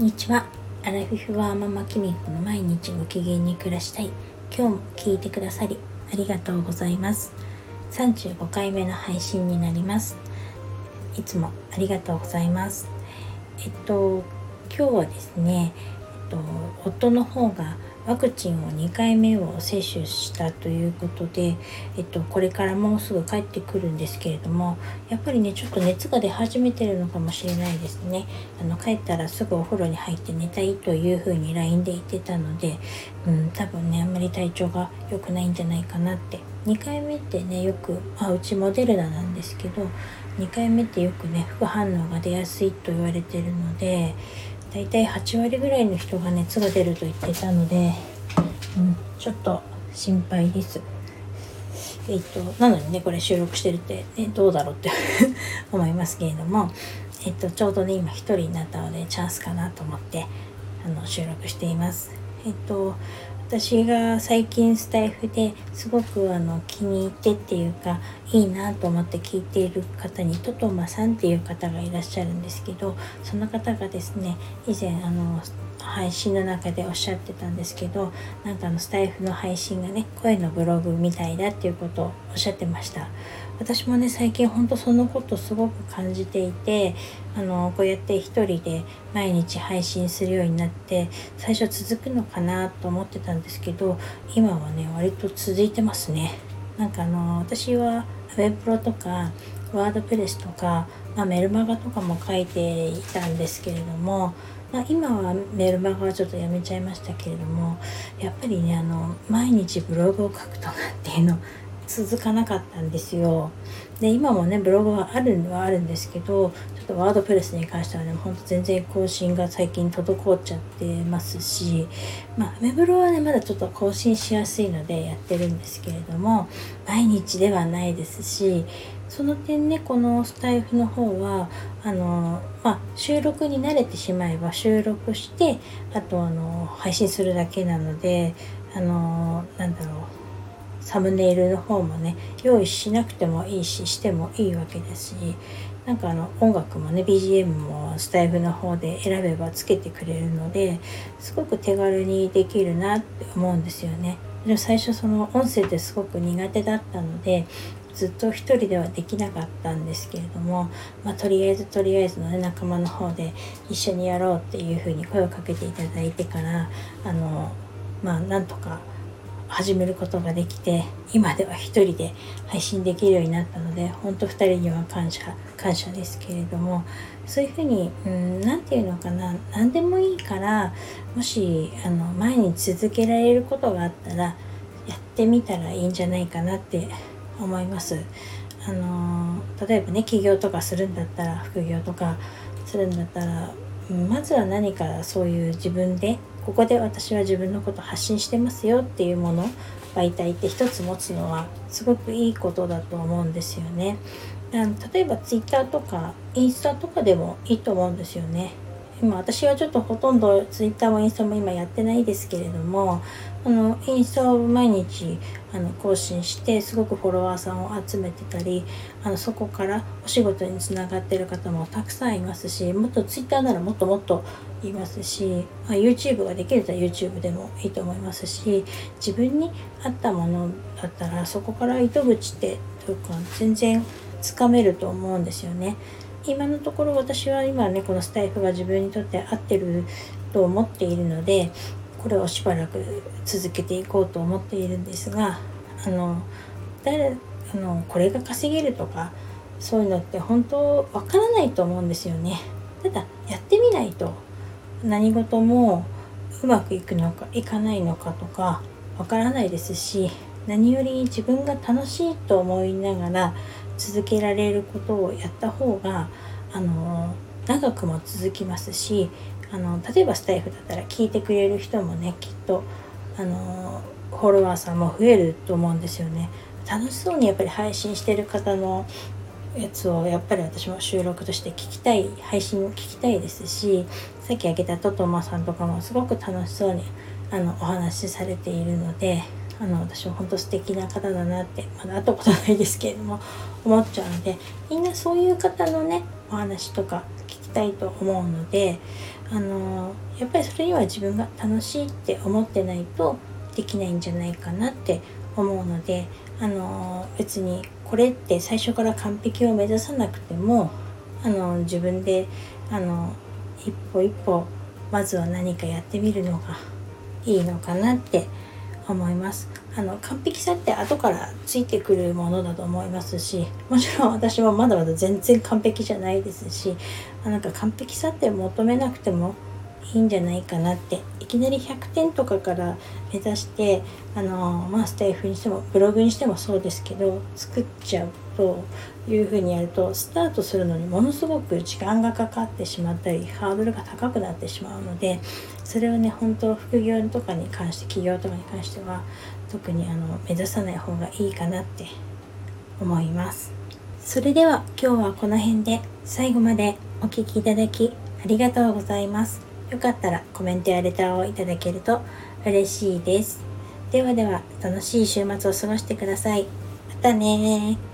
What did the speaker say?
こんにちは。アラフィフワーママキミコの毎日ご機嫌に暮らしたい。今日も聞いてくださりありがとうございます。35回目の配信になります。いつもありがとうございます。えっと今日はですね、えっと、夫の方がワクチンを2回目を接種したということで、えっと、これからもうすぐ帰ってくるんですけれどもやっぱりねちょっと熱が出始めてるのかもしれないですね。あの帰ったらすぐお風呂に入って寝たいというふうに LINE で言ってたので、うん、多分ねあんまり体調が良くないんじゃないかなって。2回目ってねよく、あ、うちモデルナなんですけど2回目ってよくね副反応が出やすいと言われてるので大体8割ぐらいの人が熱が出ると言ってたので、うん、ちょっと心配です。えっと、なのにね、これ収録してるって、ね、どうだろうって 思いますけれども、えっと、ちょうどね、今1人になったので、チャンスかなと思って、あの、収録しています。えっと、私が最近スタイフですごくあの気に入ってっていうかいいなと思って聞いている方にトトマさんっていう方がいらっしゃるんですけどその方がですね以前あの配信の中でおっしゃってたんですけどなんかあのスタイフの配信がね声のブログみたいだっていうことをおっしゃってました。私もね最近ほんとそのことすごく感じていてあのこうやって一人で毎日配信するようになって最初続くのかなと思ってたんですけど今はね割と続いてますね。なんかあの私はウェブプロとかワードプレスとか、まあ、メルマガとかも書いていたんですけれども、まあ、今はメルマガはちょっとやめちゃいましたけれどもやっぱりねあの毎日ブログを書くとかっていうの続かなかったんですよ。で今もねブログはあるんはあるんですけどちょっとワードプレスに関してはねほんと全然更新が最近滞っちゃってますしまあメブロはねまだちょっと更新しやすいのでやってるんですけれども毎日ではないですしその点ねこのスタイフの方はあの、まあ、収録に慣れてしまえば収録してあとあの配信するだけなのであのなんだろうサムネイルの方もね用意しなくてもいいししてもいいわけですしなんかあの音楽もね BGM もスタイフの方で選べばつけてくれるのですごく手軽にできるなって思うんですよね。でも最初その音声ってすごく苦手だったのでずっと一人ではできなかったんですけれども、まあ、とりあえずとりあえずの、ね、仲間の方で一緒にやろうっていうふうに声をかけていただいてからあのまあなんとか始めることができて今では一人で配信できるようになったので本当2人には感謝感謝ですけれどもそういうふうに何て言うのかな何でもいいからもしあの前に続けられることがあったらやってみたらいいんじゃないかなって思います。あの例えばね起業とかするんだったら副業とかするんだったらまずは何かそういう自分でここで私は自分のこと発信してますよっていうもの媒体って一つ持つのはすごくいいことだと思うんですよね。例えば Twitter とかインスタとかでもいいと思うんですよね。今私はちょっとほとんど Twitter もインスタも今やってないですけれどもあのインスタを毎日あの更新してすごくフォロワーさんを集めてたりあのそこからお仕事につながってる方もたくさんいますしもっと Twitter ならもっともっといますし、ま、YouTube ができると YouTube でもいいと思いますし自分に合ったものだったらそこから糸口ってというか全然つかめると思うんですよね。今のところ私は今ねこのスタイフが自分にとって合ってると思っているのでこれをしばらく続けていこうと思っているんですがあの誰あのこれが稼げるとかそういうのって本当わからないと思うんですよね。ただやってみないと何事もうまくいくのかいかないのかとかわからないですし何より自分が楽しいと思いながら続けられることをやった方があの長くも続きますしあの例えばスタイフだったら聞いてくれる人もねきっとあのフォロワーさんも増えると思うんですよね。楽しそうにやっぱり配信してる方のやつをやっぱり私も収録として聞きたい配信を聞きたいですしさっき挙げたトトマさんとかもすごく楽しそうにあのお話しされているのであの私は本当素敵な方だなってまだ会ったことないですけれども思っちゃうのでみんなそういう方のねお話とか聞きたいと思うのであのやっぱりそれには自分が楽しいって思ってないとできないんじゃないかなって思うのであの別にこれって最初から完璧を目指さなくてもあの自分であの一歩一歩まずは何かやってみるのがいいのかなって思います思います。あの完璧さって後からついてくるものだと思いますしもちろん私もまだまだ全然完璧じゃないですしなんか完璧さって求めなくてもいいんじゃないかなっていきなり100点とかから目指してあのまあスタイフにしてもブログにしてもそうですけど作っちゃう。というふうにやるとスタートするのにものすごく時間がかかってしまったりハードルが高くなってしまうのでそれをね本当副業とかに関して企業とかに関しては特にあの目指さない方がいいかなって思います。それでは今日はこの辺で最後までお聴きいただきありがとうございます。よかったらコメントやレターをいただけると嬉しいです。ではでは楽しい週末を過ごしてください。またね